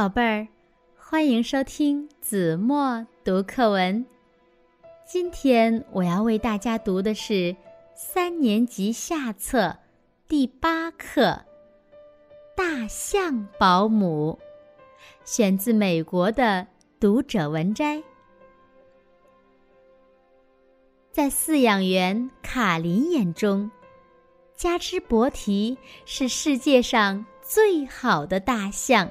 宝贝儿，欢迎收听子墨读课文。今天我要为大家读的是三年级下册第八课《大象保姆》，选自美国的读者文摘。在饲养员卡林眼中，加之伯提是世界上最好的大象。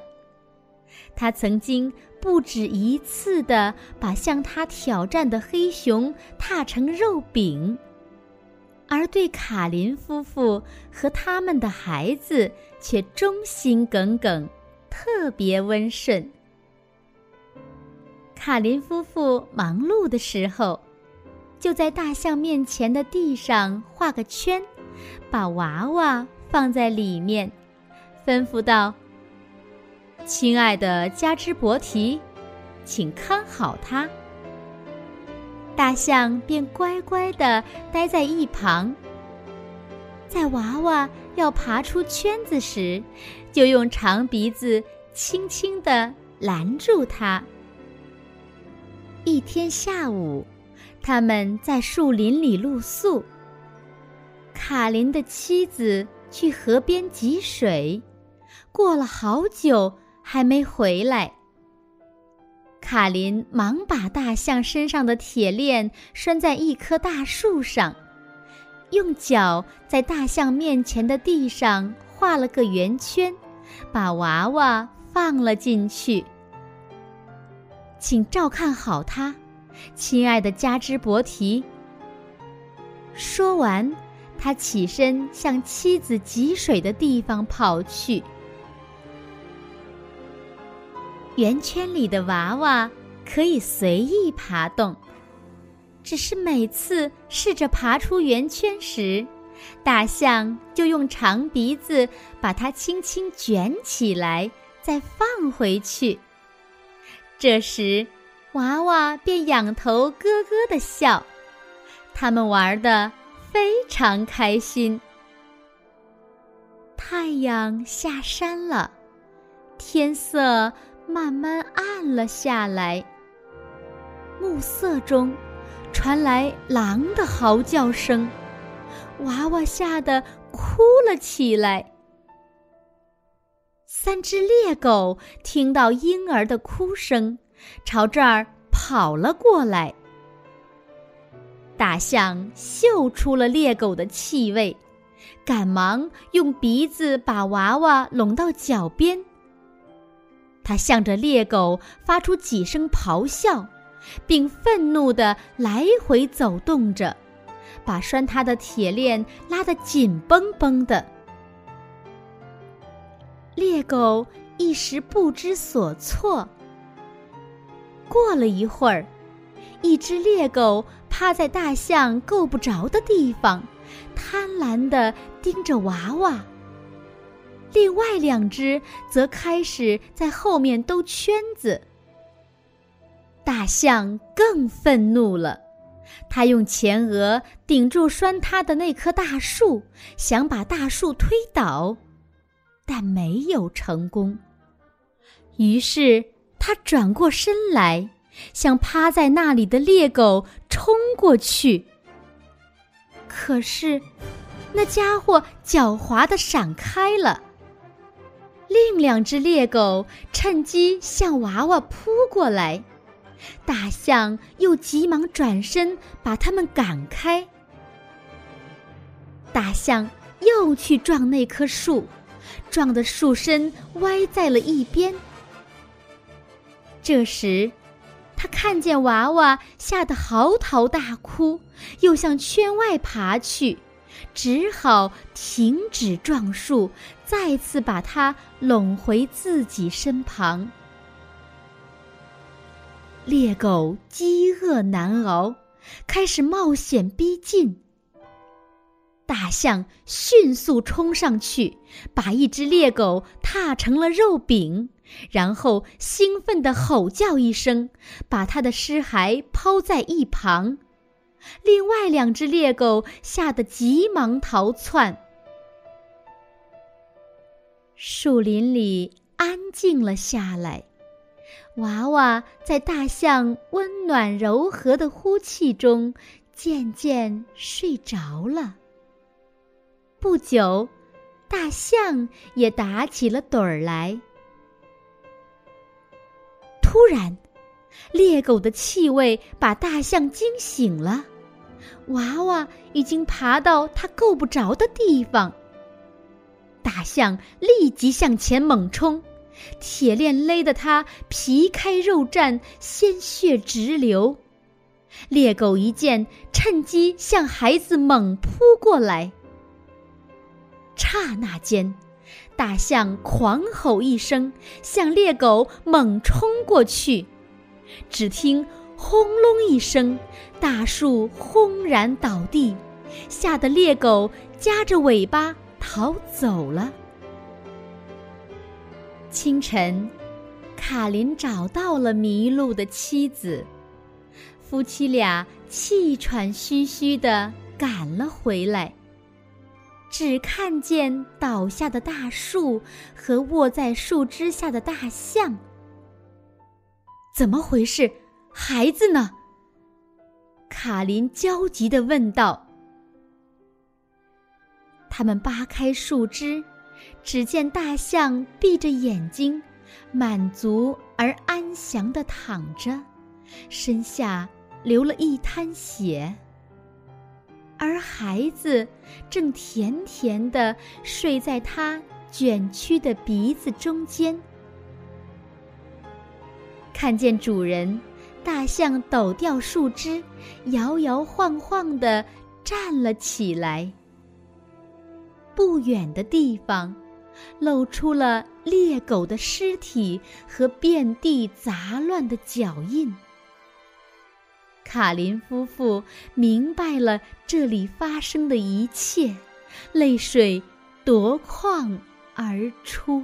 他曾经不止一次的把向他挑战的黑熊踏成肉饼，而对卡林夫妇和他们的孩子却忠心耿耿，特别温顺。卡林夫妇忙碌的时候，就在大象面前的地上画个圈，把娃娃放在里面，吩咐道。亲爱的加之伯提，请看好它。大象便乖乖地待在一旁，在娃娃要爬出圈子时，就用长鼻子轻轻地拦住它。一天下午，他们在树林里露宿。卡林的妻子去河边汲水，过了好久。还没回来，卡林忙把大象身上的铁链拴在一棵大树上，用脚在大象面前的地上画了个圆圈，把娃娃放了进去。请照看好它，亲爱的加之伯提。说完，他起身向妻子汲水的地方跑去。圆圈里的娃娃可以随意爬动，只是每次试着爬出圆圈时，大象就用长鼻子把它轻轻卷起来，再放回去。这时，娃娃便仰头咯咯的笑，他们玩的非常开心。太阳下山了，天色。慢慢暗了下来。暮色中，传来狼的嚎叫声，娃娃吓得哭了起来。三只猎狗听到婴儿的哭声，朝这儿跑了过来。大象嗅出了猎狗的气味，赶忙用鼻子把娃娃拢到脚边。他向着猎狗发出几声咆哮，并愤怒地来回走动着，把拴它的铁链拉得紧绷绷的。猎狗一时不知所措。过了一会儿，一只猎狗趴在大象够不着的地方，贪婪地盯着娃娃。另外两只则开始在后面兜圈子。大象更愤怒了，它用前额顶住拴它的那棵大树，想把大树推倒，但没有成功。于是它转过身来，向趴在那里的猎狗冲过去。可是，那家伙狡猾地闪开了。另两只猎狗趁机向娃娃扑过来，大象又急忙转身把它们赶开。大象又去撞那棵树，撞的树身歪在了一边。这时，他看见娃娃吓得嚎啕大哭，又向圈外爬去。只好停止撞树，再次把它拢回自己身旁。猎狗饥饿难熬，开始冒险逼近。大象迅速冲上去，把一只猎狗踏成了肉饼，然后兴奋地吼叫一声，把它的尸骸抛在一旁。另外两只猎狗吓得急忙逃窜。树林里安静了下来。娃娃在大象温暖柔和的呼气中，渐渐睡着了。不久，大象也打起了盹儿来。突然，猎狗的气味把大象惊醒了。娃娃已经爬到它够不着的地方。大象立即向前猛冲。铁链勒得他皮开肉绽，鲜血直流。猎狗一见，趁机向孩子猛扑过来。刹那间，大象狂吼一声，向猎狗猛冲过去。只听“轰隆”一声，大树轰然倒地，吓得猎狗夹着尾巴逃走了。清晨，卡林找到了迷路的妻子，夫妻俩气喘吁吁地赶了回来。只看见倒下的大树和卧在树枝下的大象。怎么回事？孩子呢？卡林焦急地问道。他们扒开树枝。只见大象闭着眼睛，满足而安详地躺着，身下流了一滩血。而孩子正甜甜地睡在他卷曲的鼻子中间。看见主人，大象抖掉树枝，摇摇晃晃地站了起来。不远的地方。露出了猎狗的尸体和遍地杂乱的脚印。卡林夫妇明白了这里发生的一切，泪水夺眶而出。